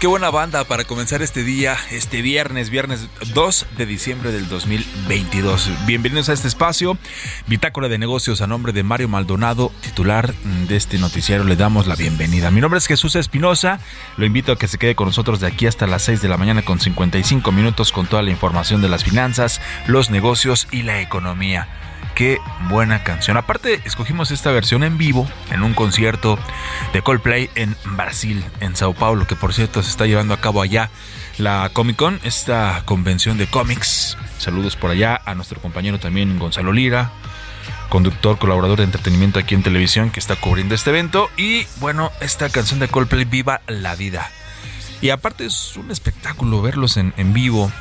Qué buena banda para comenzar este día, este viernes, viernes 2 de diciembre del 2022. Bienvenidos a este espacio, Bitácora de Negocios a nombre de Mario Maldonado, titular de este noticiero. Le damos la bienvenida. Mi nombre es Jesús Espinosa, lo invito a que se quede con nosotros de aquí hasta las 6 de la mañana con 55 minutos con toda la información de las finanzas, los negocios y la economía. Qué buena canción. Aparte, escogimos esta versión en vivo en un concierto de Coldplay en Brasil, en Sao Paulo, que por cierto se está llevando a cabo allá la Comic Con, esta convención de cómics. Saludos por allá a nuestro compañero también Gonzalo Lira, conductor, colaborador de entretenimiento aquí en televisión que está cubriendo este evento. Y bueno, esta canción de Coldplay, Viva la Vida. Y aparte es un espectáculo verlos en, en vivo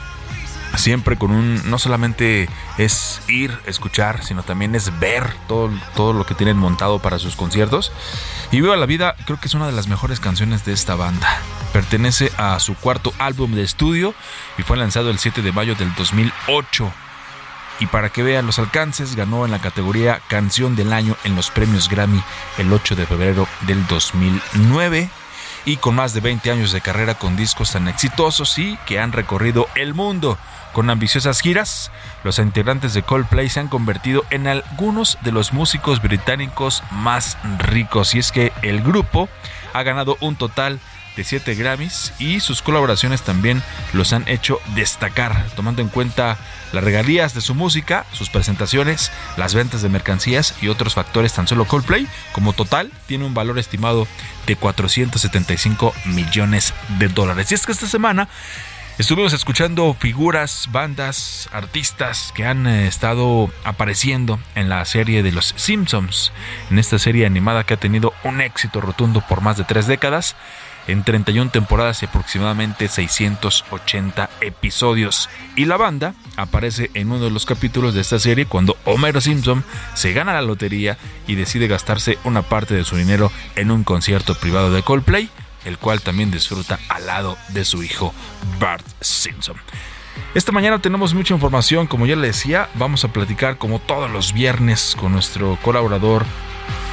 siempre con un no solamente es ir escuchar sino también es ver todo, todo lo que tienen montado para sus conciertos. Y Viva la Vida creo que es una de las mejores canciones de esta banda. Pertenece a su cuarto álbum de estudio y fue lanzado el 7 de mayo del 2008 y para que vean los alcances ganó en la categoría Canción del Año en los premios Grammy el 8 de febrero del 2009 y con más de 20 años de carrera con discos tan exitosos y que han recorrido el mundo. Con ambiciosas giras, los integrantes de Coldplay se han convertido en algunos de los músicos británicos más ricos y es que el grupo ha ganado un total de 7 Grammys y sus colaboraciones también los han hecho destacar, tomando en cuenta las regalías de su música, sus presentaciones, las ventas de mercancías y otros factores. Tan solo Coldplay, como total, tiene un valor estimado de 475 millones de dólares. Y es que esta semana Estuvimos escuchando figuras, bandas, artistas que han eh, estado apareciendo en la serie de Los Simpsons, en esta serie animada que ha tenido un éxito rotundo por más de tres décadas, en 31 temporadas y aproximadamente 680 episodios. Y la banda aparece en uno de los capítulos de esta serie cuando Homero Simpson se gana la lotería y decide gastarse una parte de su dinero en un concierto privado de Coldplay el cual también disfruta al lado de su hijo Bart Simpson. Esta mañana tenemos mucha información, como ya le decía, vamos a platicar como todos los viernes con nuestro colaborador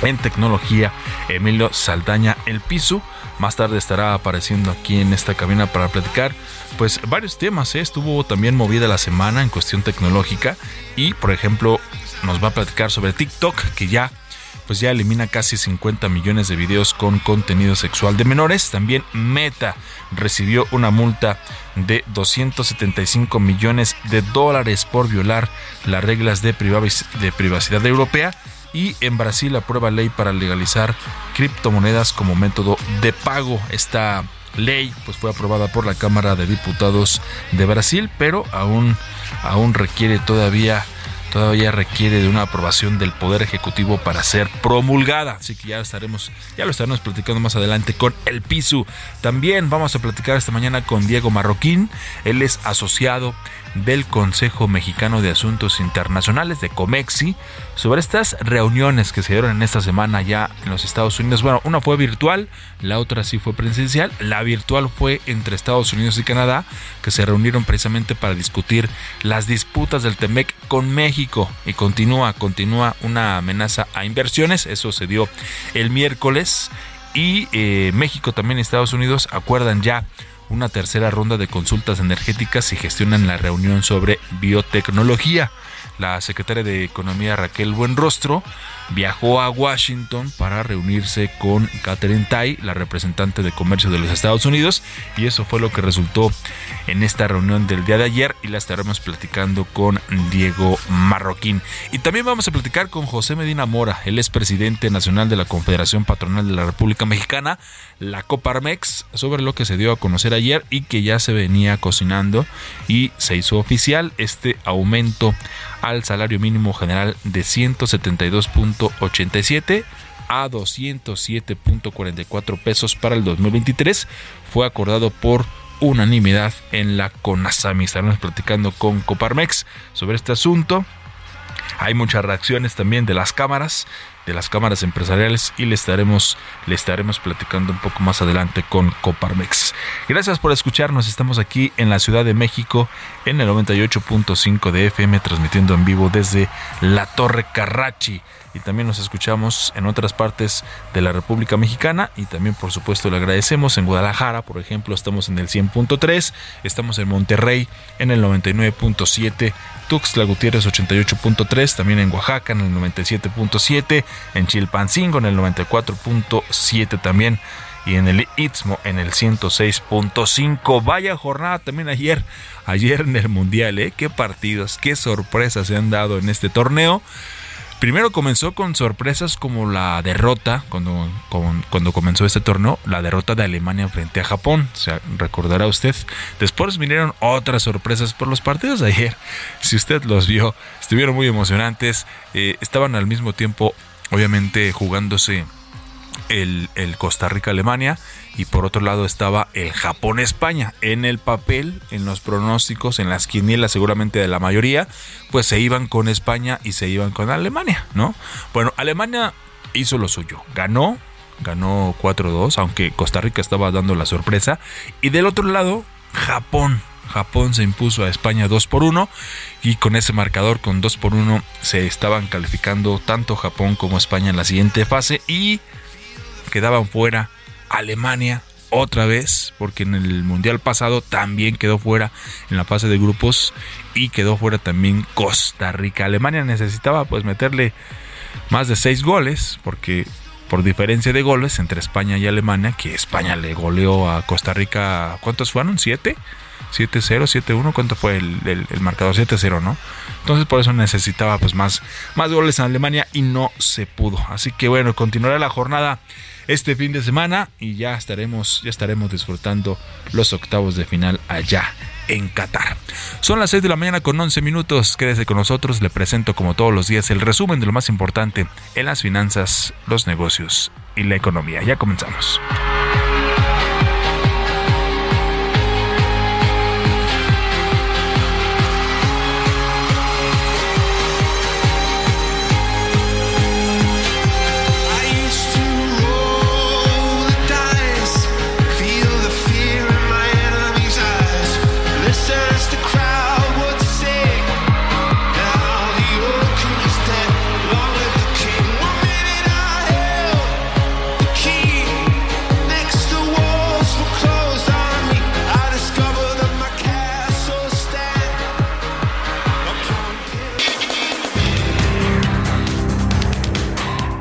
en tecnología, Emilio Saldaña El Piso. Más tarde estará apareciendo aquí en esta cabina para platicar pues varios temas. ¿eh? Estuvo también movida la semana en cuestión tecnológica y por ejemplo nos va a platicar sobre TikTok que ya pues ya elimina casi 50 millones de videos con contenido sexual de menores. También Meta recibió una multa de 275 millones de dólares por violar las reglas de, privacidad europea y en Brasil aprueba ley para legalizar criptomonedas como método de pago. Esta ley pues fue aprobada por la Cámara de Diputados de Brasil, pero aún aún requiere todavía todavía requiere de una aprobación del Poder Ejecutivo para ser promulgada. Así que ya estaremos, ya lo estaremos platicando más adelante con el PISU. También vamos a platicar esta mañana con Diego Marroquín. Él es asociado del Consejo Mexicano de Asuntos Internacionales de COMEXI sobre estas reuniones que se dieron en esta semana ya en los Estados Unidos. Bueno, una fue virtual, la otra sí fue presencial. La virtual fue entre Estados Unidos y Canadá, que se reunieron precisamente para discutir las disputas del TEMEC con México. Y continúa, continúa una amenaza a inversiones. Eso se dio el miércoles. Y eh, México también y Estados Unidos acuerdan ya una tercera ronda de consultas energéticas y gestionan la reunión sobre biotecnología. La secretaria de Economía Raquel Buenrostro viajó a Washington para reunirse con Catherine Tai, la representante de comercio de los Estados Unidos, y eso fue lo que resultó en esta reunión del día de ayer y la estaremos platicando con Diego Marroquín. Y también vamos a platicar con José Medina Mora, él es presidente nacional de la Confederación Patronal de la República Mexicana, la Coparmex, sobre lo que se dio a conocer ayer y que ya se venía cocinando y se hizo oficial este aumento al salario mínimo general de 172.87 a 207.44 pesos para el 2023 fue acordado por unanimidad en la CONASAMI. Estaremos platicando con Coparmex sobre este asunto. Hay muchas reacciones también de las cámaras de las cámaras empresariales y le estaremos, le estaremos platicando un poco más adelante con Coparmex. Gracias por escucharnos, estamos aquí en la Ciudad de México en el 98.5 de FM transmitiendo en vivo desde la Torre Carrachi. Y también nos escuchamos en otras partes de la República Mexicana. Y también por supuesto le agradecemos. En Guadalajara, por ejemplo, estamos en el 100.3, estamos en Monterrey en el 99.7, Tuxtla Gutiérrez 88.3, también en Oaxaca en el 97.7, en Chilpancingo en el 94.7 también y en el Istmo en el 106.5. Vaya jornada también ayer, ayer en el Mundial, ¿eh? Qué partidos, qué sorpresas se han dado en este torneo. Primero comenzó con sorpresas como la derrota, cuando, cuando comenzó este torneo, la derrota de Alemania frente a Japón, o sea, recordará usted. Después vinieron otras sorpresas por los partidos de ayer. Si usted los vio, estuvieron muy emocionantes, eh, estaban al mismo tiempo, obviamente, jugándose el, el Costa Rica-Alemania y por otro lado estaba el Japón-España. En el papel, en los pronósticos, en las quinielas seguramente de la mayoría, pues se iban con España y se iban con Alemania, ¿no? Bueno, Alemania hizo lo suyo, ganó, ganó 4-2, aunque Costa Rica estaba dando la sorpresa. Y del otro lado, Japón. Japón se impuso a España 2 por 1 y con ese marcador con 2 por 1 se estaban calificando tanto Japón como España en la siguiente fase y quedaban fuera Alemania otra vez, porque en el Mundial pasado también quedó fuera en la fase de grupos y quedó fuera también Costa Rica. Alemania necesitaba pues meterle más de seis goles, porque por diferencia de goles entre España y Alemania, que España le goleó a Costa Rica, ¿cuántos fueron? ¿Siete? 7-0, 7-1, ¿cuánto fue el, el, marcador? 7-0, ¿no? Entonces por eso necesitaba pues más, más goles en Alemania y no se pudo. Así que bueno, continuará la jornada este fin de semana y ya estaremos, ya estaremos disfrutando los octavos de final allá en Qatar. Son las 6 de la mañana con 11 minutos. Quédese con nosotros. Le presento como todos los días el resumen de lo más importante en las finanzas, los negocios y la economía. Ya comenzamos.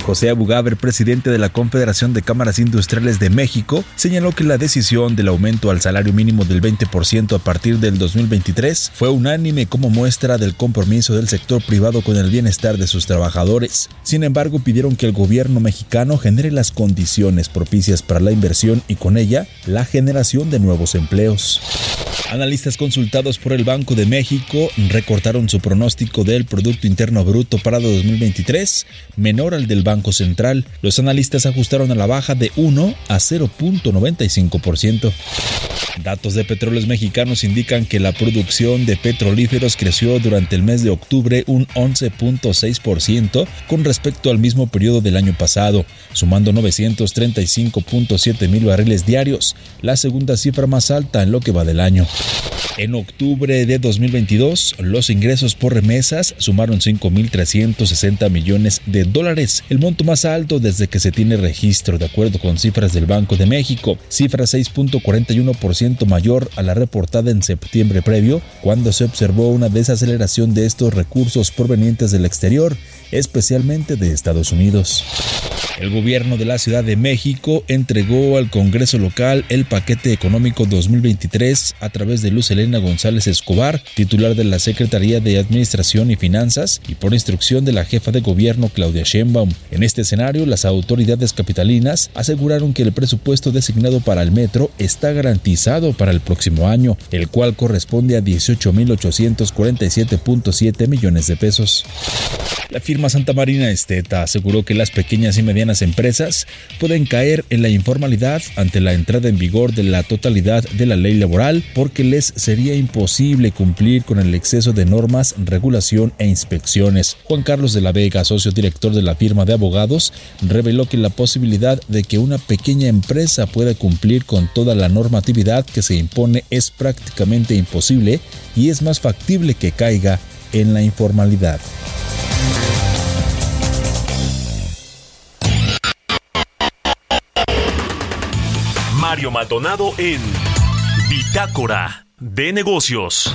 José Abugaber, presidente de la Confederación de Cámaras Industriales de México, señaló que la decisión del aumento al salario mínimo del 20% a partir del 2023 fue unánime como muestra del compromiso del sector privado con el bienestar de sus trabajadores. Sin embargo, pidieron que el gobierno mexicano genere las condiciones propicias para la inversión y con ella la generación de nuevos empleos. Analistas consultados por el Banco de México recortaron su pronóstico del Producto Interno Bruto para 2023, menor al del Banco Central. Los analistas ajustaron a la baja de 1 a 0.95%. Datos de petróleos mexicanos indican que la producción de petrolíferos creció durante el mes de octubre un 11.6% con respecto al mismo periodo del año pasado, sumando 935.7 mil barriles diarios, la segunda cifra más alta en lo que va del año. En octubre de 2022, los ingresos por remesas sumaron 5.360 millones de dólares, el monto más alto desde que se tiene registro, de acuerdo con cifras del Banco de México, cifra 6.41% mayor a la reportada en septiembre previo, cuando se observó una desaceleración de estos recursos provenientes del exterior, especialmente de Estados Unidos. El gobierno de la Ciudad de México entregó al Congreso local el paquete económico 2023 a través de Luz Elena González Escobar, titular de la Secretaría de Administración y Finanzas, y por instrucción de la jefa de gobierno Claudia Sheinbaum. En este escenario, las autoridades capitalinas aseguraron que el presupuesto designado para el metro está garantizado para el próximo año, el cual corresponde a 18.847.7 millones de pesos. La firma Santa Marina Esteta aseguró que las pequeñas y medianas empresas pueden caer en la informalidad ante la entrada en vigor de la totalidad de la ley laboral porque les sería imposible cumplir con el exceso de normas, regulación e inspecciones. Juan Carlos de la Vega, socio director de la firma de abogados, reveló que la posibilidad de que una pequeña empresa pueda cumplir con toda la normatividad que se impone es prácticamente imposible y es más factible que caiga en la informalidad. Mario Maldonado en Bitácora de Negocios.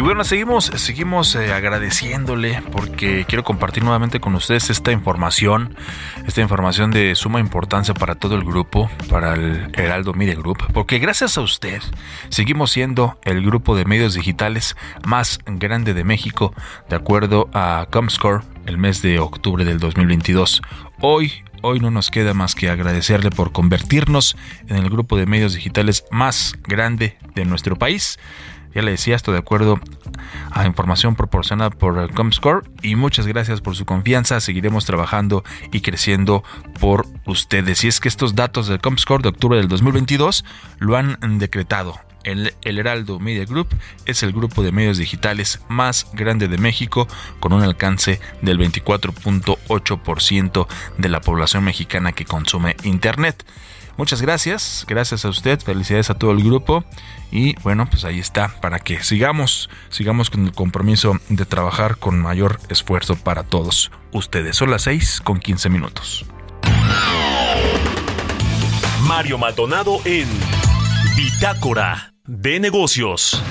Y bueno, seguimos, seguimos eh, agradeciéndole porque quiero compartir nuevamente con ustedes esta información, esta información de suma importancia para todo el grupo, para el Heraldo Media Group, porque gracias a usted seguimos siendo el grupo de medios digitales más grande de México, de acuerdo a Comscore, el mes de octubre del 2022. Hoy, Hoy no nos queda más que agradecerle por convertirnos en el grupo de medios digitales más grande de nuestro país. Ya le decía esto de acuerdo a información proporcionada por Comscore y muchas gracias por su confianza. Seguiremos trabajando y creciendo por ustedes. Y es que estos datos del Comscore de octubre del 2022 lo han decretado. El, Heraldo Media Group es el grupo de medios digitales más grande de México con un alcance del 24.8% de la población mexicana que consume Internet. Muchas gracias, gracias a usted, felicidades a todo el grupo y bueno, pues ahí está para que sigamos, sigamos con el compromiso de trabajar con mayor esfuerzo para todos ustedes. Son las 6 con 15 minutos. Mario Maldonado en Bitácora de Negocios.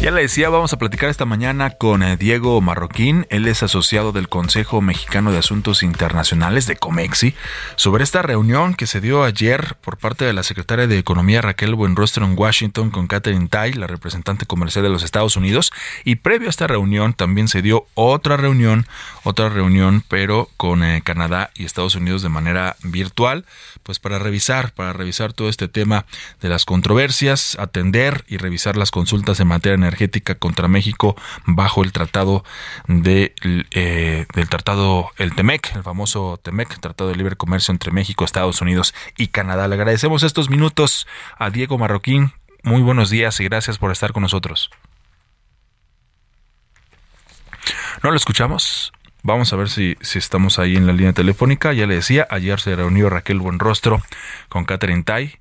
Ya le decía, vamos a platicar esta mañana con eh, Diego Marroquín. Él es asociado del Consejo Mexicano de Asuntos Internacionales de Comexi sobre esta reunión que se dio ayer por parte de la secretaria de Economía Raquel Buenrostro en Washington con Catherine Tai, la representante comercial de los Estados Unidos. Y previo a esta reunión también se dio otra reunión, otra reunión, pero con eh, Canadá y Estados Unidos de manera virtual, pues para revisar, para revisar todo este tema de las controversias, atender y revisar las consultas en materia energética contra México bajo el tratado eh, del tratado, el TEMEC, el famoso TEMEC, Tratado de Libre Comercio entre México, Estados Unidos y Canadá. Le agradecemos estos minutos a Diego Marroquín. Muy buenos días y gracias por estar con nosotros. ¿No lo escuchamos? Vamos a ver si, si estamos ahí en la línea telefónica. Ya le decía, ayer se reunió Raquel Buenrostro con Catherine Tai,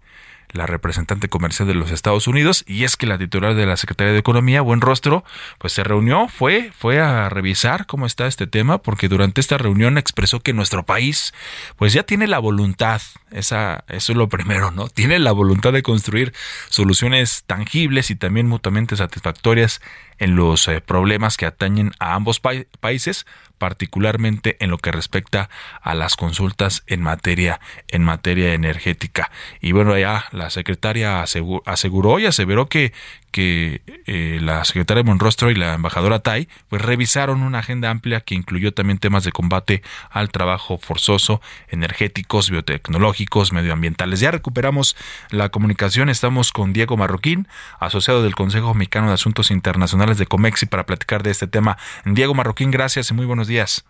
la representante comercial de los Estados Unidos, y es que la titular de la Secretaría de Economía, Buenrostro, pues se reunió, fue, fue a revisar cómo está este tema, porque durante esta reunión expresó que nuestro país, pues ya tiene la voluntad, esa, eso es lo primero, ¿no? Tiene la voluntad de construir soluciones tangibles y también mutuamente satisfactorias en los eh, problemas que atañen a ambos países, particularmente en lo que respecta a las consultas en materia en materia energética. Y bueno, ya la secretaria aseguró y aseveró que que eh, la secretaria Monrostro y la embajadora Tai pues revisaron una agenda amplia que incluyó también temas de combate al trabajo forzoso, energéticos, biotecnológicos, medioambientales. Ya recuperamos la comunicación, estamos con Diego Marroquín, asociado del Consejo Mexicano de Asuntos Internacionales de Comexi para platicar de este tema. Diego Marroquín, gracias y muy buenos días.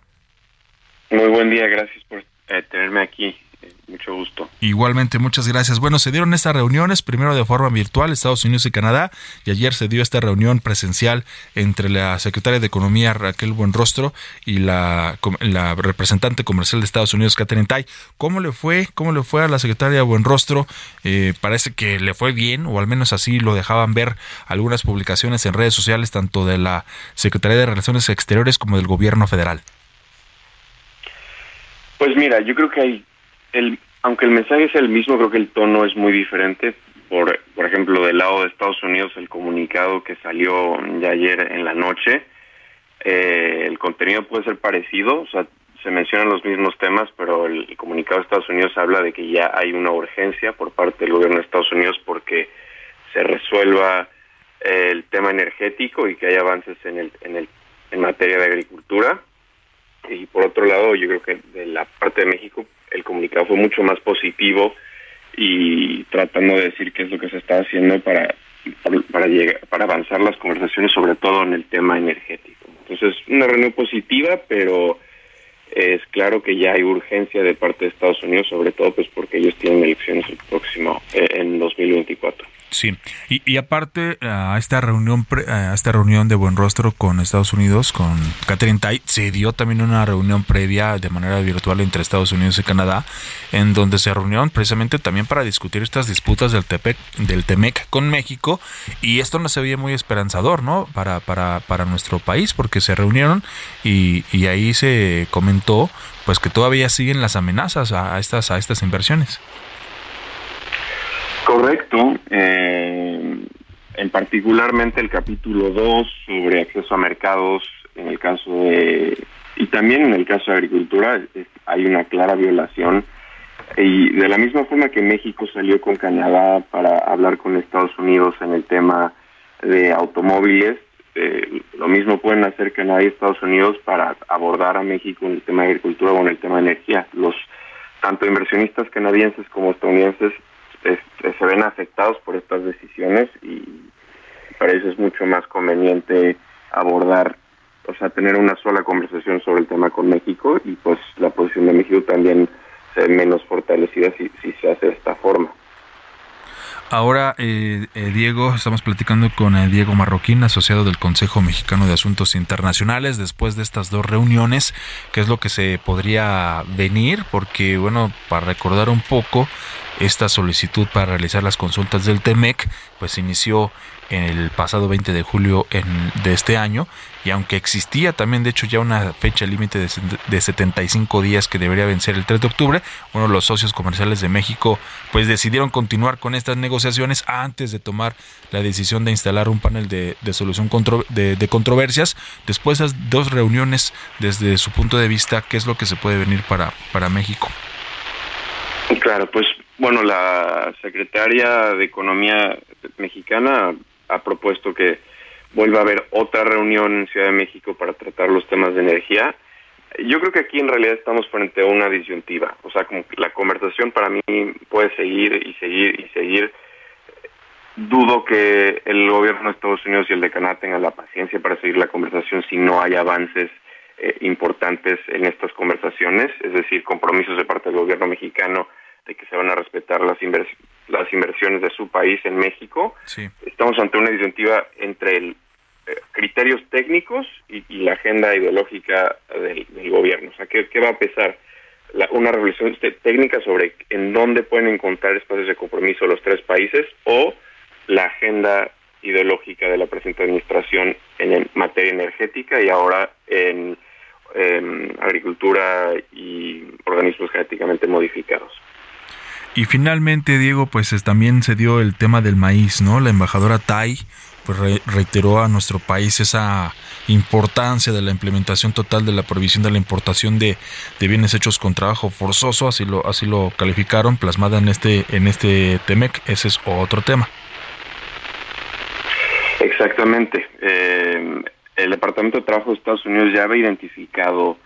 Muy buen día, gracias por eh, tenerme aquí. Mucho gusto. Igualmente, muchas gracias. Bueno, se dieron estas reuniones, primero de forma virtual, Estados Unidos y Canadá, y ayer se dio esta reunión presencial entre la secretaria de Economía, Raquel Buenrostro, y la, la representante comercial de Estados Unidos, Catherine Tai. ¿Cómo le fue? ¿Cómo le fue a la secretaria Buenrostro? Eh, parece que le fue bien, o al menos así lo dejaban ver algunas publicaciones en redes sociales, tanto de la Secretaría de Relaciones Exteriores como del Gobierno Federal. Pues mira, yo creo que hay el, aunque el mensaje es el mismo, creo que el tono es muy diferente. Por, por ejemplo, del lado de Estados Unidos, el comunicado que salió ya ayer en la noche, eh, el contenido puede ser parecido, o sea, se mencionan los mismos temas, pero el, comunicado de Estados Unidos habla de que ya hay una urgencia por parte del gobierno de Estados Unidos porque se resuelva eh, el tema energético y que haya avances en el, en el en materia de agricultura. Y por otro lado, yo creo que de la parte de México el comunicado fue mucho más positivo y tratando de decir qué es lo que se está haciendo para para, llegar, para avanzar las conversaciones, sobre todo en el tema energético. Entonces, una reunión positiva, pero es claro que ya hay urgencia de parte de Estados Unidos, sobre todo pues porque ellos tienen elecciones el próximo eh, en 2024. Sí, y, y aparte a esta reunión a esta reunión de buen rostro con Estados Unidos, con Catherine Tai, se dio también una reunión previa de manera virtual entre Estados Unidos y Canadá, en donde se reunieron precisamente también para discutir estas disputas del TEPEC, del TEMEC con México, y esto no se veía muy esperanzador, ¿no? Para, para, para nuestro país, porque se reunieron y, y ahí se comentó pues que todavía siguen las amenazas a estas, a estas inversiones. Correcto. En particularmente el capítulo 2 sobre acceso a mercados, en el caso de, y también en el caso de agricultura, hay una clara violación. Y de la misma forma que México salió con Canadá para hablar con Estados Unidos en el tema de automóviles, eh, lo mismo pueden hacer Canadá y Estados Unidos para abordar a México en el tema de agricultura o en el tema de energía. Los tanto inversionistas canadienses como estadounidenses se ven afectados por estas decisiones y para eso es mucho más conveniente abordar, o sea, tener una sola conversación sobre el tema con México y pues la posición de México también se menos fortalecida si, si se hace de esta forma. Ahora, eh, eh, Diego, estamos platicando con eh, Diego Marroquín, asociado del Consejo Mexicano de Asuntos Internacionales, después de estas dos reuniones, ¿qué es lo que se podría venir? Porque, bueno, para recordar un poco, esta solicitud para realizar las consultas del TEMEC, pues inició en el pasado 20 de julio de este año y aunque existía también de hecho ya una fecha límite de, de 75 días que debería vencer el 3 de octubre, uno de los socios comerciales de México pues decidieron continuar con estas negociaciones antes de tomar la decisión de instalar un panel de, solución de, controversias. Después de esas dos reuniones, desde su punto de vista, ¿qué es lo que se puede venir para, para México? Claro, pues bueno, la secretaria de Economía mexicana ha propuesto que vuelva a haber otra reunión en Ciudad de México para tratar los temas de energía. Yo creo que aquí en realidad estamos frente a una disyuntiva. O sea, como que la conversación para mí puede seguir y seguir y seguir. Dudo que el gobierno de Estados Unidos y el de Canadá tengan la paciencia para seguir la conversación si no hay avances eh, importantes en estas conversaciones, es decir, compromisos de parte del gobierno mexicano de que se van a respetar las, las inversiones de su país en México. Estamos ante una disyuntiva entre el, eh, criterios técnicos y, la agenda ideológica del, gobierno. O sea, ¿qué, va a pesar? una revisión técnica sobre en dónde pueden encontrar espacios de compromiso los tres países o la agenda ideológica de la presente administración en materia energética y ahora en agricultura y organismos genéticamente modificados. Y finalmente, Diego, pues también se dio el tema del maíz, ¿no? La embajadora Tai pues reiteró a nuestro país esa importancia de la implementación total de la prohibición de la importación de, de, bienes hechos con trabajo forzoso, así lo, así lo calificaron, plasmada en este, en este TEMEC, ese es otro tema. Exactamente. Eh, el Departamento de Trabajo de Estados Unidos ya había identificado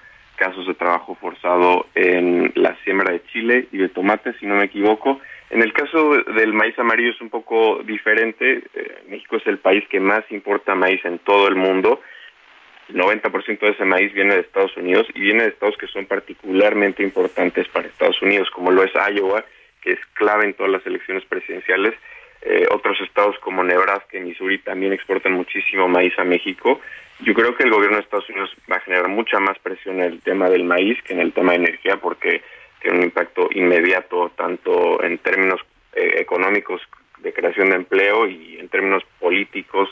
casos de trabajo forzado en la siembra de chile y de tomate, si no me equivoco. En el caso del maíz amarillo es un poco diferente. Eh, México es el país que más importa maíz en todo el mundo. El 90% de ese maíz viene de Estados Unidos y viene de estados que son particularmente importantes para Estados Unidos, como lo es Iowa, que es clave en todas las elecciones presidenciales eh, otros estados como Nebraska y Missouri también exportan muchísimo maíz a México. Yo creo que el gobierno de Estados Unidos va a generar mucha más presión en el tema del maíz que en el tema de energía porque tiene un impacto inmediato tanto en términos eh, económicos de creación de empleo y en términos políticos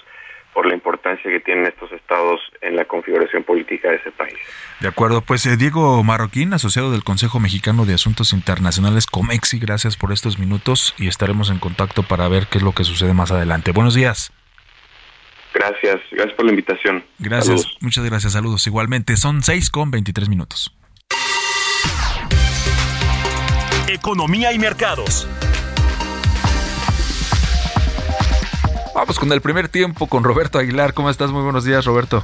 por la importancia que tienen estos estados en la configuración política de ese país. De acuerdo, pues eh, Diego Marroquín, asociado del Consejo Mexicano de Asuntos Internacionales, COMEXI, gracias por estos minutos y estaremos en contacto para ver qué es lo que sucede más adelante. Buenos días. Gracias, gracias por la invitación. Gracias, muchas gracias, saludos. Igualmente, son 6 con 23 minutos. Economía y mercados. Vamos con el primer tiempo con Roberto Aguilar. ¿Cómo estás? Muy buenos días, Roberto.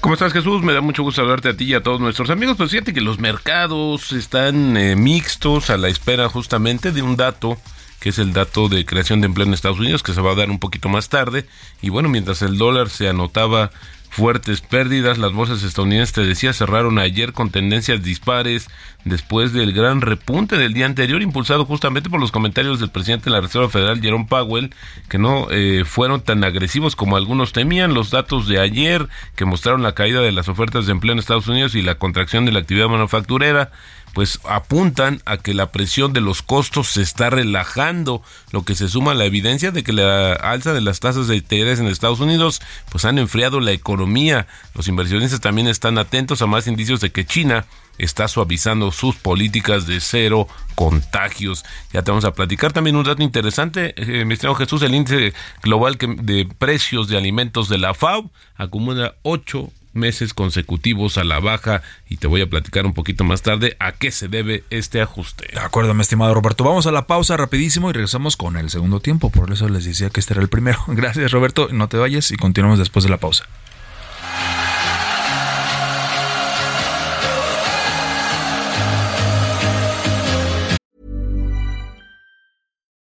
¿Cómo estás Jesús? Me da mucho gusto hablarte a ti y a todos nuestros amigos. Pues fíjate que los mercados están eh, mixtos a la espera justamente de un dato que es el dato de creación de empleo en Estados Unidos, que se va a dar un poquito más tarde. Y bueno, mientras el dólar se anotaba fuertes pérdidas. Las bolsas estadounidenses, te decía, cerraron ayer con tendencias dispares después del gran repunte del día anterior, impulsado justamente por los comentarios del presidente de la Reserva Federal, Jerome Powell, que no eh, fueron tan agresivos como algunos temían. Los datos de ayer, que mostraron la caída de las ofertas de empleo en Estados Unidos y la contracción de la actividad manufacturera, pues apuntan a que la presión de los costos se está relajando, lo que se suma a la evidencia de que la alza de las tasas de interés en Estados Unidos pues han enfriado la economía. Los inversionistas también están atentos a más indicios de que China está suavizando sus políticas de cero contagios. Ya te vamos a platicar también un dato interesante, eh, Jesús, el índice global de precios de alimentos de la FAO acumula 8 meses consecutivos a la baja y te voy a platicar un poquito más tarde a qué se debe este ajuste. De acuerdo, mi estimado Roberto. Vamos a la pausa rapidísimo y regresamos con el segundo tiempo. Por eso les decía que este era el primero. Gracias, Roberto. No te vayas y continuamos después de la pausa.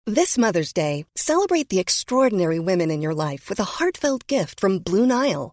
This Mother's Day, celebrate the extraordinary women in your life with a heartfelt gift from Blue Nile.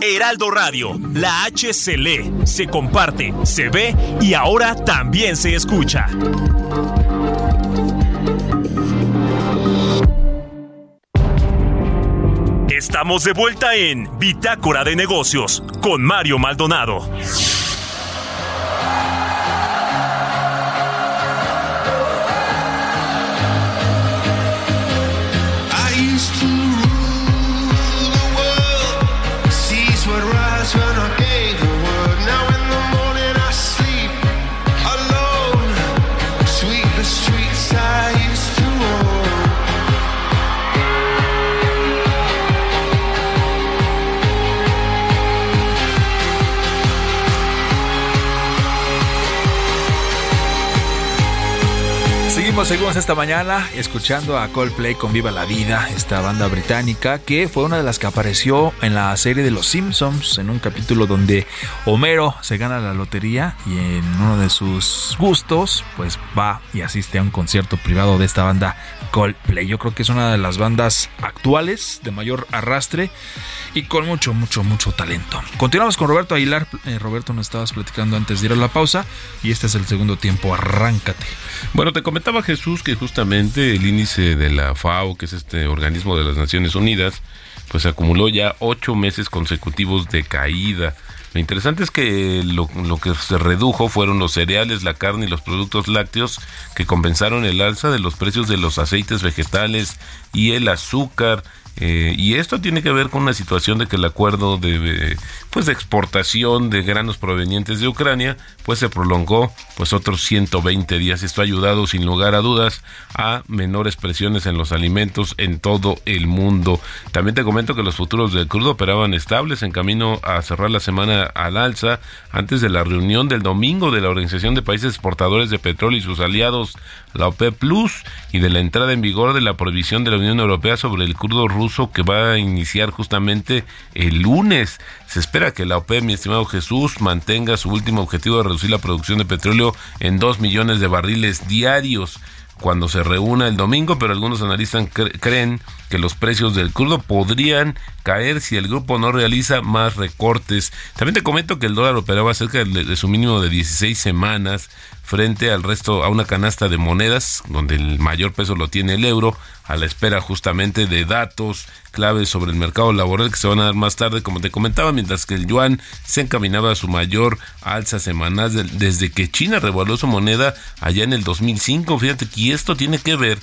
Heraldo Radio, la H se lee, se comparte, se ve y ahora también se escucha. Estamos de vuelta en Bitácora de Negocios con Mario Maldonado. Seguimos, esta mañana escuchando a Coldplay con Viva la Vida, esta banda británica que fue una de las que apareció en la serie de Los Simpsons, en un capítulo donde Homero se gana la lotería y en uno de sus gustos, pues va y asiste a un concierto privado de esta banda Coldplay. Yo creo que es una de las bandas actuales de mayor arrastre y con mucho, mucho, mucho talento. Continuamos con Roberto Aguilar. Eh, Roberto, nos estabas platicando antes de ir a la pausa y este es el segundo tiempo. Arráncate. Bueno, te comentaba Jesús que justamente el índice de la FAO, que es este organismo de las Naciones Unidas, pues acumuló ya ocho meses consecutivos de caída. Lo interesante es que lo, lo, que se redujo fueron los cereales, la carne y los productos lácteos que compensaron el alza de los precios de los aceites vegetales y el azúcar. Eh, y esto tiene que ver con una situación de que el acuerdo de, pues de exportación de granos provenientes de Ucrania pues se prolongó pues otros 120 días. Esto ha ayudado sin lugar a dudas a menores presiones en los alimentos en todo el mundo. También te comento que los futuros del crudo operaban estables en camino a cerrar la semana al alza antes de la reunión del domingo de la Organización de Países Exportadores de Petróleo y sus aliados, la OPEP Plus, y de la entrada en vigor de la prohibición de la Unión Europea sobre el crudo ruso que va a iniciar justamente el lunes. Se espera que la OPEP, mi estimado Jesús, mantenga su último objetivo de reducir la producción de petróleo en 2 millones de barriles diarios cuando se reúna el domingo, pero algunos analistas creen que los precios del crudo podrían caer si el grupo no realiza más recortes. También te comento que el dólar operaba cerca de, su mínimo de 16 semanas frente al resto a una canasta de monedas donde el mayor peso lo tiene el euro a la espera justamente de datos claves sobre el mercado laboral que se van a dar más tarde como te comentaba mientras que el yuan se encaminaba a su mayor alza semanal desde que China revaluó su moneda allá en el 2005 fíjate que esto tiene que ver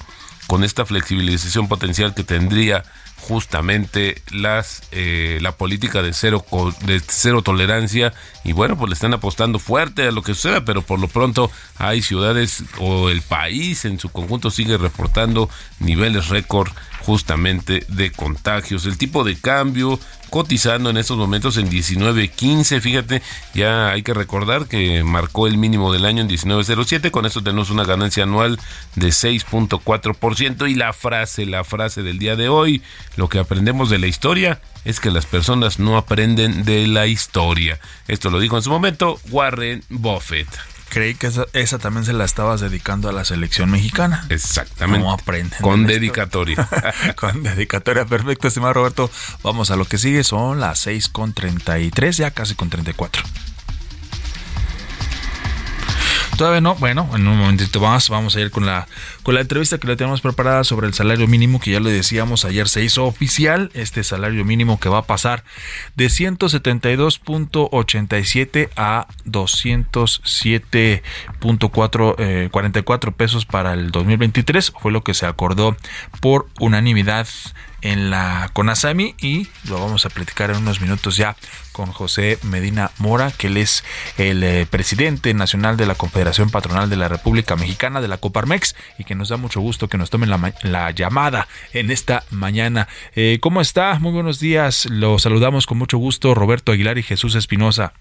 con esta flexibilización potencial que tendría justamente las eh, la política de cero de cero tolerancia y bueno pues le están apostando fuerte a lo que suceda pero por lo pronto hay ciudades o el país en su conjunto sigue reportando niveles récord justamente de contagios el tipo de cambio cotizando en estos momentos en 19.15. Fíjate, ya hay que recordar que marcó el mínimo del año en 19.07. Con esto tenemos una ganancia anual de 6.4%. Y la frase, la frase del día de hoy, lo que aprendemos de la historia es que las personas no aprenden de la historia. Esto lo dijo en su momento Warren Buffett. Creí que esa, también se la estabas dedicando a la selección mexicana. Exactamente. ¿Cómo aprenden? Con dedicatoria. con dedicatoria. Perfecto, estimado Roberto. Vamos a lo que sigue. Son las 6 con 33, ya casi con 34. Todavía no, bueno, en un momentito más vamos a ir con la con la entrevista que le tenemos preparada sobre el salario mínimo que ya le decíamos ayer se hizo oficial, este salario mínimo que va a pasar de 172.87 a 207.44 eh, pesos para el 2023, fue lo que se acordó por unanimidad en la CONASAMI y lo vamos a platicar en unos minutos ya con José Medina Mora, que él es el eh, presidente nacional de la Confederación Patronal de la República Mexicana de la Coparmex y que nos da mucho gusto que nos tomen la, llamada en esta mañana. Eh, ¿Cómo está? Muy buenos días. Lo saludamos con mucho gusto Roberto Aguilar y Jesús Espinosa.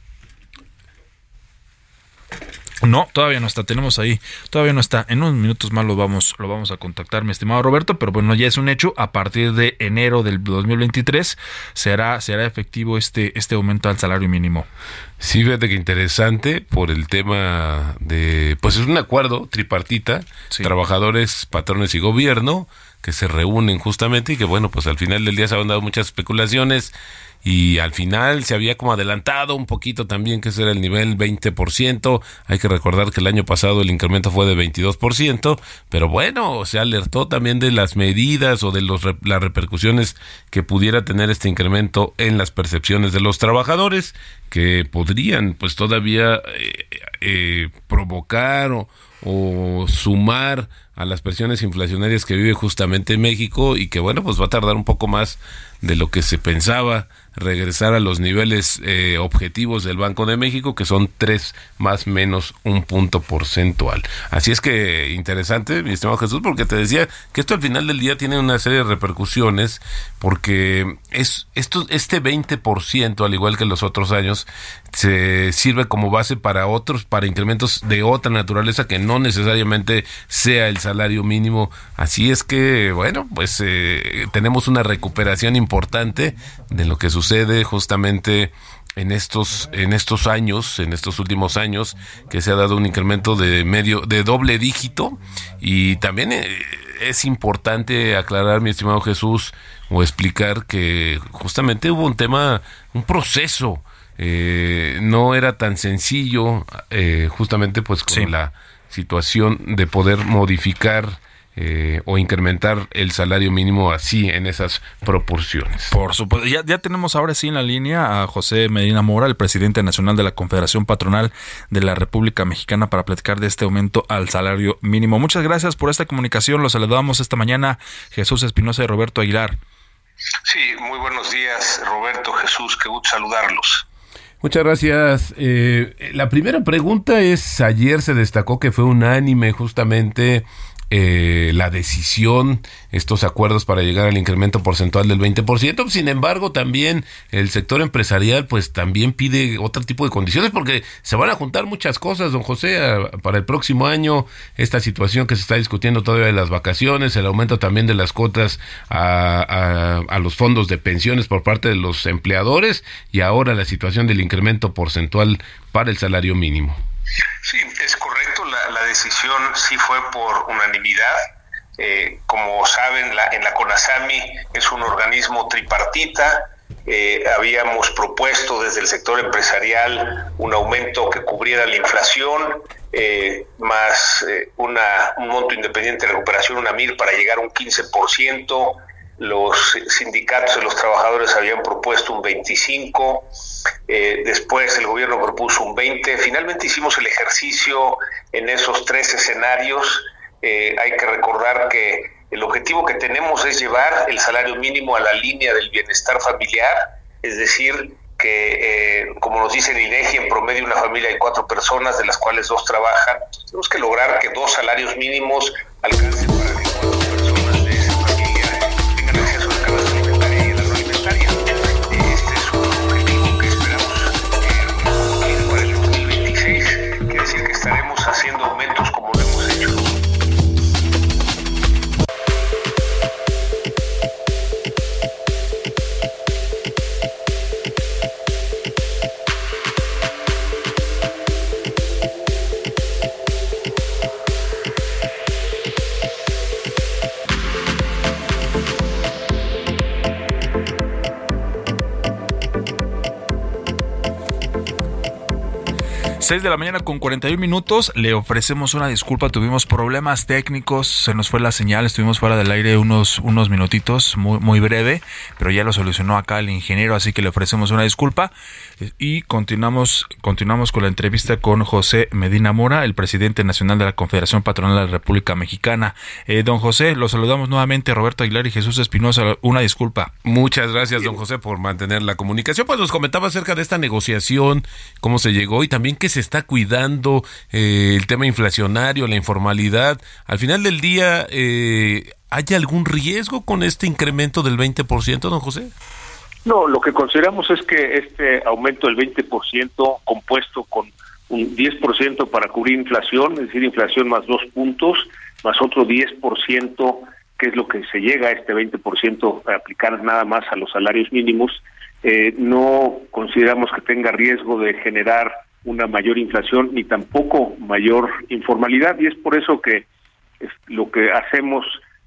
No, todavía no está, tenemos ahí, todavía no está. En unos minutos más lo vamos, lo vamos a contactar, mi estimado Roberto, pero bueno, ya es un hecho. A partir de enero del 2023 será, será efectivo este, este aumento al salario mínimo. Sí, fíjate que interesante por el tema de, pues es un acuerdo tripartita, trabajadores, patrones y gobierno, que se reúnen justamente y que bueno, pues al final del día se han dado muchas especulaciones y al final se había como adelantado un poquito también que ese era el nivel 20%. Hay que recordar que el año pasado el incremento fue de 22%, pero bueno, se alertó también de las medidas o de los, las repercusiones que pudiera tener este incremento en las percepciones de los trabajadores que podrían pues todavía eh, eh, provocar o, o sumar a las presiones inflacionarias que vive justamente México y que bueno pues va a tardar un poco más de lo que se pensaba regresar a los niveles eh, objetivos del Banco de México, que son tres más menos un punto porcentual. Así es que interesante, mi estimado Jesús, porque te decía que esto al final del día tiene una serie de repercusiones, porque es esto, este 20%, al igual que los otros años, se sirve como base para otros, para incrementos de otra naturaleza que no necesariamente sea el salario mínimo. Así es que, bueno, pues eh, tenemos una recuperación importante de lo que sucede justamente en estos en estos años, en estos últimos años, que se ha dado un incremento de medio de doble dígito y también eh, es importante aclarar, mi estimado Jesús, o explicar que justamente hubo un tema, un proceso eh, no era tan sencillo, eh, justamente pues con la situación de poder modificar eh, o incrementar el salario mínimo así en esas proporciones. Por supuesto, ya, ya tenemos ahora sí en la línea a José Medina Mora, el presidente nacional de la Confederación Patronal de la República Mexicana, para platicar de este aumento al salario mínimo. Muchas gracias por esta comunicación. Los saludamos esta mañana Jesús Espinosa y Roberto Aguilar. Sí, muy buenos días, Roberto, Jesús, qué gusto saludarlos. Muchas gracias. Eh, la primera pregunta es, ayer se destacó que fue unánime justamente eh, la decisión, estos acuerdos para llegar al incremento porcentual del 20%. Sin embargo, también el sector empresarial pues también pide otro tipo de condiciones porque se van a juntar muchas cosas, don José, para el próximo año, esta situación que se está discutiendo todavía de las vacaciones, el aumento también de las cuotas a, a los fondos de pensiones por parte de los empleadores y ahora la situación del incremento porcentual para el salario mínimo. Sí, es correcto. La, decisión sí fue por unanimidad. Eh, como saben, la, en la CONASAMI es un organismo tripartita. Eh, habíamos propuesto desde el sector empresarial un aumento que cubriera la inflación, eh, más una, un monto independiente de recuperación, una MIR, para llegar a un 15% los sindicatos de los trabajadores habían propuesto un 25, eh, después el gobierno propuso un 20, finalmente hicimos el ejercicio en esos tres escenarios. Eh, hay que recordar que el objetivo que tenemos es llevar el salario mínimo a la línea del bienestar familiar, es decir, que, eh, como nos dice el INEGI, en promedio una familia de cuatro personas, de las cuales dos trabajan. Tenemos que lograr que dos salarios mínimos alcancen de la mañana con 41 minutos. Le ofrecemos una disculpa. Tuvimos problemas técnicos. Se nos fue la señal. Estuvimos fuera del aire unos, unos minutitos, muy, muy breve. Pero ya lo solucionó acá el ingeniero. Así que le ofrecemos una disculpa. Y continuamos, continuamos con la entrevista con José Medina Mora, el presidente nacional de la Confederación Patronal de la República Mexicana. Eh, don José, lo saludamos nuevamente. Roberto Aguilar y Jesús Espinosa. Una disculpa. Muchas gracias, don José, por mantener la comunicación. Pues nos comentaba acerca de esta negociación, cómo se llegó y también que se está cuidando eh, el tema inflacionario, la informalidad. Al final del día, eh, ¿hay algún riesgo con este incremento del 20%, don José? No, lo que consideramos es que este aumento del 20% compuesto con un 10% para cubrir inflación, es decir, inflación más dos puntos, más otro 10%, que es lo que se llega a este 20% a aplicar nada más a los salarios mínimos, eh, no consideramos que tenga riesgo de generar una mayor inflación ni tampoco mayor informalidad y es por eso que lo que hacemos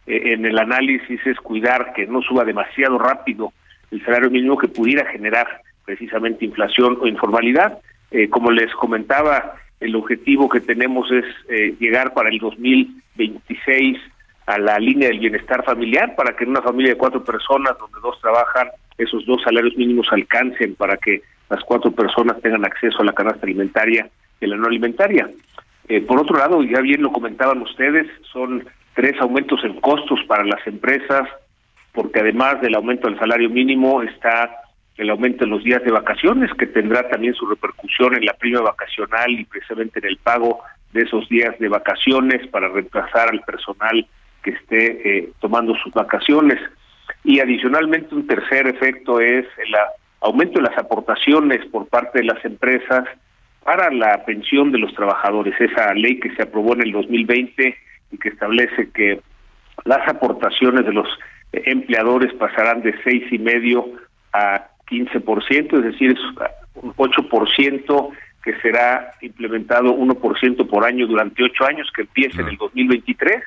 eh, en el análisis es cuidar que no suba demasiado rápido el salario mínimo que pudiera generar precisamente inflación o informalidad. Eh, como les comentaba, el objetivo que tenemos es eh, llegar para el 2026 a la línea del bienestar familiar para que en una familia de cuatro personas donde dos trabajan esos dos salarios mínimos alcancen para que las cuatro personas tengan acceso a la canasta alimentaria y la no alimentaria. Eh, por otro lado, ya bien lo comentaban ustedes, son tres aumentos en costos para las empresas, porque además del aumento del salario mínimo está el aumento en los días de vacaciones, que tendrá también su repercusión en la prima vacacional y precisamente en el pago de esos días de vacaciones para reemplazar al personal que esté eh, tomando sus vacaciones. Y adicionalmente un tercer efecto es el aumento de las aportaciones por parte de las empresas para la pensión de los trabajadores, esa ley que se aprobó en el 2020 y que establece que las aportaciones de los empleadores pasarán de seis y medio a 15%, es decir, es un 8% que será implementado 1% por año durante ocho años, que empieza en el 2023.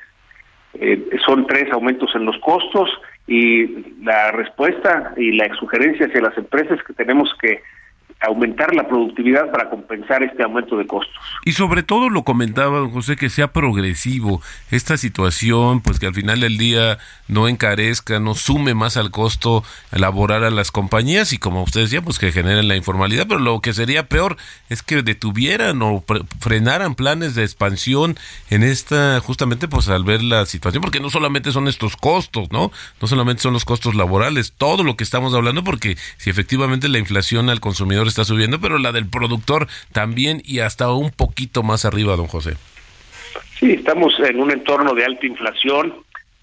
Eh, son tres aumentos en los costos y la respuesta y la sugerencia hacia las empresas es que tenemos que aumentar la productividad para compensar este aumento de costos. Y sobre todo lo comentaba don José que sea progresivo esta situación, pues que al final del día no encarezca, no sume más al costo elaborar a las compañías y como usted decía, pues que generen la informalidad, pero lo que sería peor es que detuvieran o frenaran planes de expansión en esta justamente pues al ver la situación, porque no solamente son estos costos, ¿no? No solamente son los costos laborales, todo lo que estamos hablando porque si efectivamente la inflación al consumidor está subiendo, pero la del productor también y hasta un poquito más arriba, don José. Sí, estamos en un entorno de alta inflación.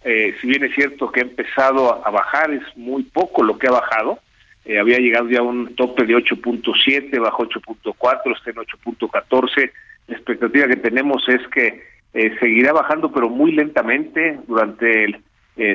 Eh, si bien es cierto que ha empezado a, bajar, es muy poco lo que ha bajado. Eh, había llegado ya a un tope de 8.7, bajo 8.4, está en 8.14. La expectativa que tenemos es que eh, seguirá bajando, pero muy lentamente durante el,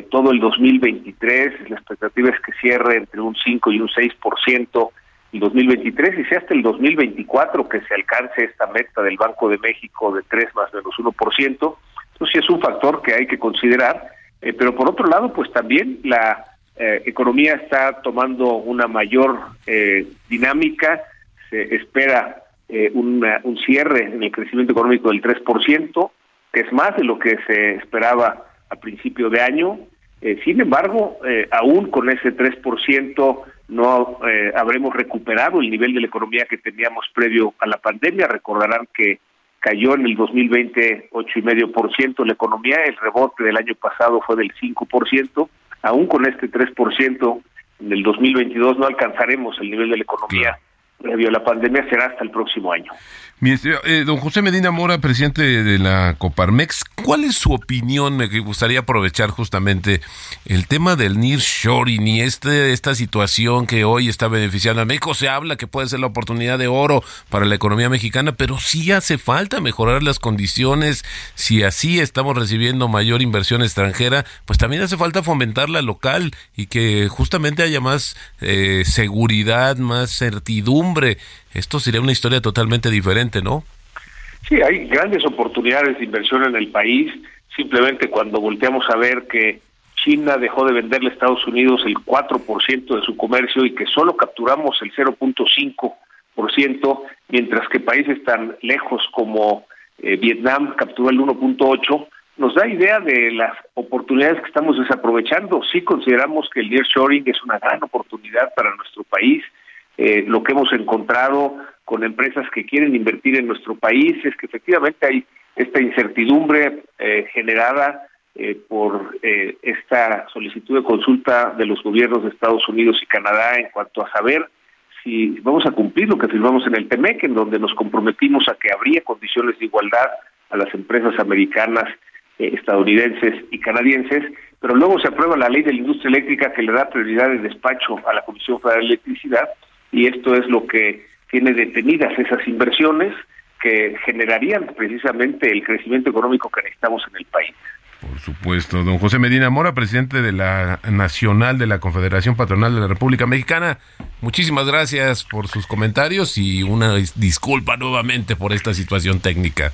todo el 2023. La expectativa es que cierre entre un 5 y un 6% el 2023 y sea hasta el 2024 que se alcance esta meta del Banco de México de 3 más menos 1%. Eso sí es un factor que hay que considerar, eh, pero por otro lado, pues también la eh, economía está tomando una mayor eh, dinámica, se espera un cierre en el crecimiento económico del 3%, que es más de lo que se esperaba a principio de año. sin embargo, aún con ese 3%, no eh, habremos recuperado el nivel de la economía que teníamos previo a la pandemia. Recordarán que cayó en el 2020 ocho y medio por ciento la economía, el rebote del año pasado fue del 5 por ciento, aún con este 3 por ciento en el 2022 no alcanzaremos el nivel de la economía previo a la pandemia, será hasta el próximo año. Eh, don José Medina Mora, presidente de la Coparmex, ¿cuál es su opinión? Me gustaría aprovechar justamente el tema del nearshoring y este, esta situación que hoy está beneficiando a México. Se habla que puede ser la oportunidad de oro para la economía mexicana, pero sí hace falta mejorar las condiciones. Si así estamos recibiendo mayor inversión extranjera, pues también hace falta fomentar la local y que justamente haya más eh, seguridad, más certidumbre esto sería una historia totalmente diferente, ¿no? Sí, hay grandes oportunidades de inversión en el país. Simplemente cuando volteamos a ver que China dejó de venderle a Estados Unidos el 4% de su comercio y que solo capturamos el 0.5%, mientras que países tan lejos como eh, Vietnam capturó el 1.8%, nos da idea de las oportunidades que estamos desaprovechando. Sí consideramos que el nearshoring es una gran oportunidad para nuestro país eh, lo que hemos encontrado con empresas que quieren invertir en nuestro país es que efectivamente hay esta incertidumbre eh, generada eh, por esta solicitud de consulta de los gobiernos de Estados Unidos y Canadá en cuanto a saber si vamos a cumplir lo que firmamos en el TEMEC, en donde nos comprometimos a que habría condiciones de igualdad a las empresas americanas, estadounidenses y canadienses, pero luego se aprueba la ley de la industria eléctrica que le da prioridad de despacho a la Comisión Federal de Electricidad y esto es lo que tiene detenidas esas inversiones que generarían precisamente el crecimiento económico que necesitamos en el país. Por supuesto, don José Medina Mora, presidente de la Nacional de la Confederación Patronal de la República Mexicana, muchísimas gracias por sus comentarios y una disculpa nuevamente por esta situación técnica.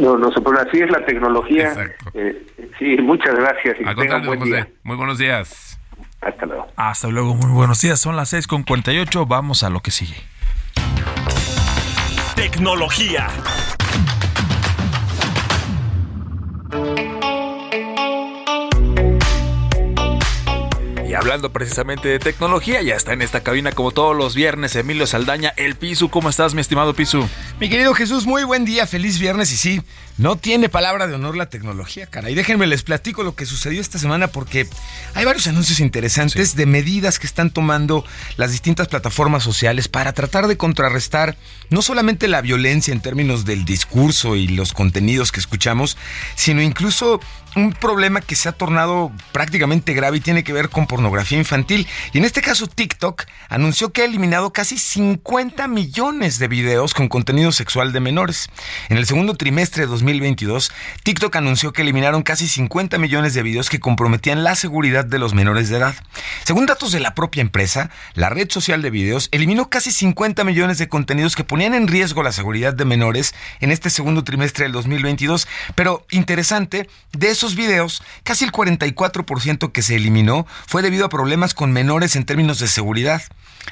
No, no, pero así es la tecnología. Eh, sí, muchas gracias. Y buen José. Muy buenos días. Hasta luego. Hasta luego, muy buenos días. Son las 6 con 48. Vamos a lo que sigue. Tecnología. hablando precisamente de tecnología, ya está en esta cabina como todos los viernes Emilio Saldaña, el Pisu. ¿Cómo estás, mi estimado Pisu? Mi querido Jesús, muy buen día, feliz viernes y sí, no tiene palabra de honor la tecnología, cara. Y déjenme les platico lo que sucedió esta semana porque hay varios anuncios interesantes de medidas que están tomando las distintas plataformas sociales para tratar de contrarrestar no solamente la violencia en términos del discurso y los contenidos que escuchamos, sino incluso un problema que se ha tornado prácticamente grave y tiene que ver con pornografía infantil. Y en este caso TikTok anunció que ha eliminado casi 50 millones de videos con contenido sexual de menores. En el segundo trimestre de 2022, TikTok anunció que eliminaron casi 50 millones de videos que comprometían la seguridad de los menores de edad. Según datos de la propia empresa, la red social de videos eliminó casi 50 millones de contenidos que ponían en riesgo la seguridad de menores en este segundo trimestre del 2022. Pero interesante, de esos videos, casi el 44% que se eliminó fue debido a problemas con menores en términos de seguridad.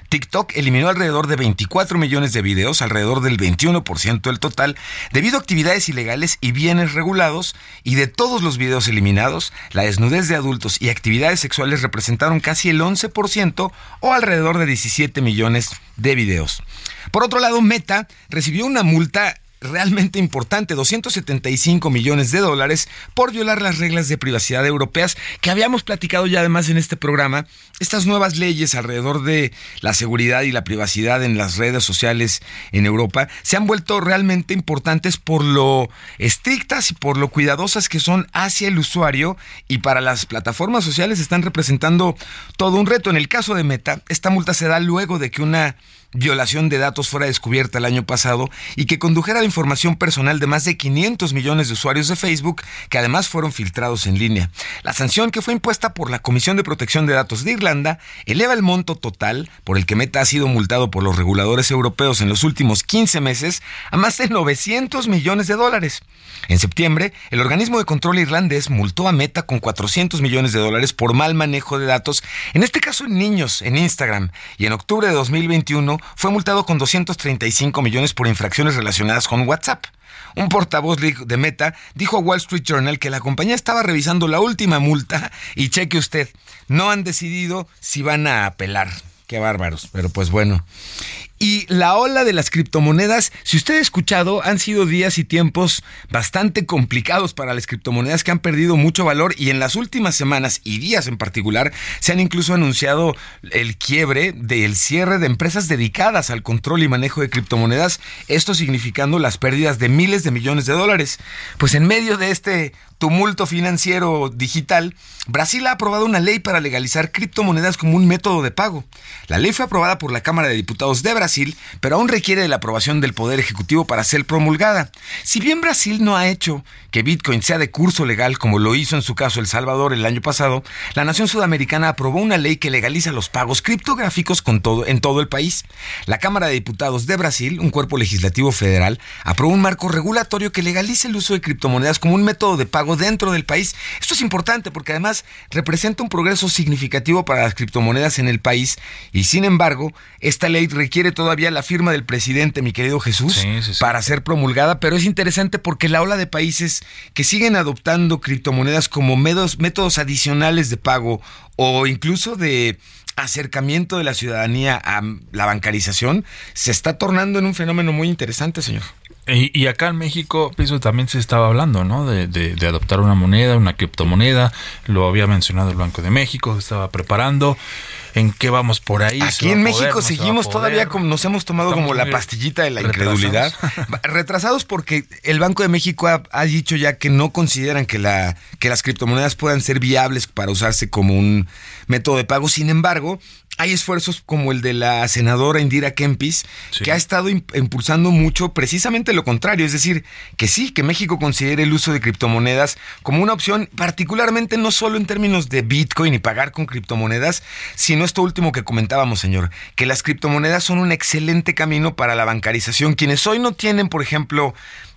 TikTok eliminó alrededor de 24 millones de videos, alrededor del 21% del total, debido a actividades ilegales y bienes regulados, y de todos los videos eliminados, la desnudez de adultos y actividades sexuales representaron casi el 11% o alrededor de 17 millones de videos. Por otro lado, Meta recibió una multa realmente importante, 275 millones de dólares por violar las reglas de privacidad europeas que habíamos platicado ya además en este programa. Estas nuevas leyes alrededor de la seguridad y la privacidad en las redes sociales en Europa se han vuelto realmente importantes por lo estrictas y por lo cuidadosas que son hacia el usuario y para las plataformas sociales están representando todo un reto. En el caso de Meta, esta multa se da luego de que una violación de datos fuera descubierta el año pasado y que condujera a la información personal de más de 500 millones de usuarios de Facebook que además fueron filtrados en línea. La sanción que fue impuesta por la Comisión de Protección de Datos de Irlanda eleva el monto total por el que Meta ha sido multado por los reguladores europeos en los últimos 15 meses a más de 900 millones de dólares. En septiembre, el organismo de control irlandés multó a Meta con 400 millones de dólares por mal manejo de datos, en este caso en niños, en Instagram, y en octubre de 2021 fue multado con 235 millones por infracciones relacionadas con WhatsApp. Un portavoz de Meta dijo a Wall Street Journal que la compañía estaba revisando la última multa y cheque usted, no han decidido si van a apelar. Qué bárbaros, pero pues bueno. Y la ola de las criptomonedas, si usted ha escuchado, han sido días y tiempos bastante complicados para las criptomonedas que han perdido mucho valor y en las últimas semanas y días en particular se han incluso anunciado el quiebre del cierre de empresas dedicadas al control y manejo de criptomonedas, esto significando las pérdidas de miles de millones de dólares. Pues en medio de este tumulto financiero digital, Brasil ha aprobado una ley para legalizar criptomonedas como un método de pago. La ley fue aprobada por la Cámara de Diputados de Brasil, pero aún requiere de la aprobación del Poder Ejecutivo para ser promulgada. Si bien Brasil no ha hecho que Bitcoin sea de curso legal como lo hizo en su caso El Salvador el año pasado, la nación sudamericana aprobó una ley que legaliza los pagos criptográficos con todo, en todo el país. La Cámara de Diputados de Brasil, un cuerpo legislativo federal, aprobó un marco regulatorio que legalice el uso de criptomonedas como un método de pago dentro del país. Esto es importante porque además representa un progreso significativo para las criptomonedas en el país y sin embargo, esta ley requiere todavía la firma del presidente, mi querido Jesús, para ser promulgada, pero es interesante porque la ola de países que siguen adoptando criptomonedas como métodos, métodos adicionales de pago o incluso de acercamiento de la ciudadanía a la bancarización se está tornando en un fenómeno muy interesante, señor. Y, acá en México, piso también se estaba hablando, ¿no? De, de, adoptar una moneda, una criptomoneda. Lo había mencionado el Banco de México, se estaba preparando. ¿En qué vamos por ahí? Aquí en México seguimos todavía como nos hemos tomado como la pastillita de la incredulidad. Retrasados porque el Banco de México ha, ha, dicho ya que no consideran que, la, que las criptomonedas puedan ser viables para usarse como un método de pago. Sin embargo, hay esfuerzos como el de la senadora Indira Kempis, que ha estado impulsando mucho precisamente lo contrario, es decir, que sí, que México considere el uso de criptomonedas como una opción, particularmente no solo en términos de Bitcoin y pagar con criptomonedas, sino esto último que comentábamos, señor, que las criptomonedas son un excelente camino para la bancarización. Quienes hoy no tienen, por ejemplo,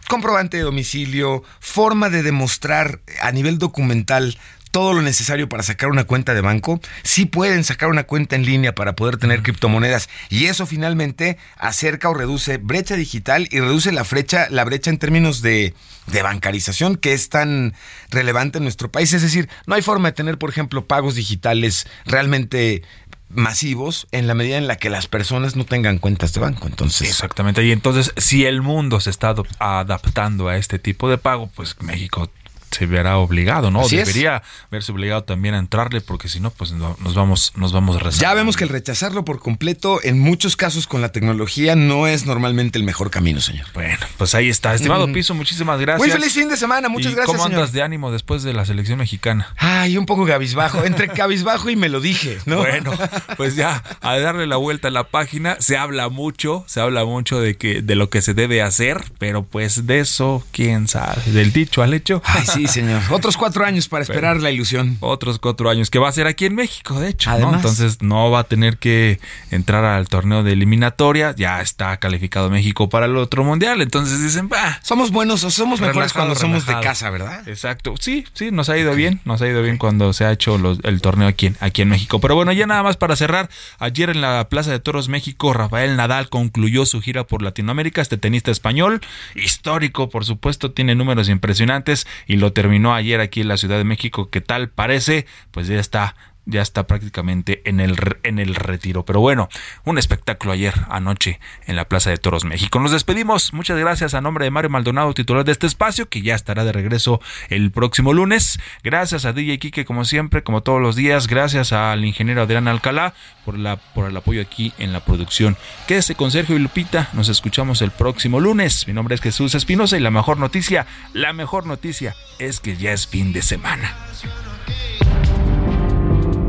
comprobante de domicilio, forma de demostrar a nivel documental todo lo necesario para sacar una cuenta de banco, sí pueden sacar una cuenta en línea para poder tener criptomonedas y eso finalmente acerca o reduce brecha digital y reduce la brecha, la brecha en términos de, de bancarización que es tan relevante en nuestro país. Es decir, no hay forma de tener, por ejemplo, pagos digitales realmente masivos en la medida en la que las personas no tengan cuentas de banco. Entonces, exactamente. Y entonces, si el mundo se está adaptando a este tipo de pago, pues México se verá obligado, ¿no? Así es. Debería verse obligado también a entrarle porque si no, pues no- nos vamos, nos vamos rezando. Ya vemos que el rechazarlo por completo, en muchos casos con la tecnología, no es normalmente el mejor camino, señor. Bueno, pues ahí está. Estimado Mm. Piso, muchísimas gracias. Muy feliz fin de semana, muchas ¿Y gracias, ¿Cómo señor. andas de ánimo después de la selección mexicana? Ay, un poco cabizbajo, entre cabizbajo y me lo dije, ¿no? Bueno, pues ya a darle la vuelta a la página, se habla mucho, se habla mucho de que de lo que se debe hacer, pero pues de eso quién sabe, del dicho al hecho. Ay, sí, señor. Otros cuatro años para esperar la ilusión. Otros cuatro años que va a ser aquí en México, de hecho, ¿no? Además. Entonces no va a tener que entrar al torneo de eliminatoria, ya está calificado México para el otro mundial, entonces dicen, bah, Somos buenos o somos mejores Relajado, cuando somos de casa, ¿verdad? Exacto, sí, sí, nos ha ido bien, nos ha ido bien cuando se ha hecho los- el torneo aquí en, aquí en México. Pero bueno, ya nada más para cerrar, ayer en la Plaza de Toros México, Rafael Nadal concluyó su gira por Latinoamérica, este tenista español, histórico, por supuesto, tiene números impresionantes y lo terminó ayer aquí en la Ciudad de México, que tal parece, pues ya está ya está prácticamente en el, en el retiro. Pero bueno, un espectáculo ayer anoche en la Plaza de Toros México. Nos despedimos. Muchas gracias a nombre de Mario Maldonado, titular de este espacio, que ya estará de regreso el próximo lunes. Gracias a DJ Kike, como siempre, como todos los días. Gracias al ingeniero Adrián Alcalá por, la, por el apoyo aquí en la producción. Quédese con Sergio y Lupita. Nos escuchamos el próximo lunes. Mi nombre es Jesús Espinosa y la mejor noticia, la mejor noticia es que ya es fin de semana.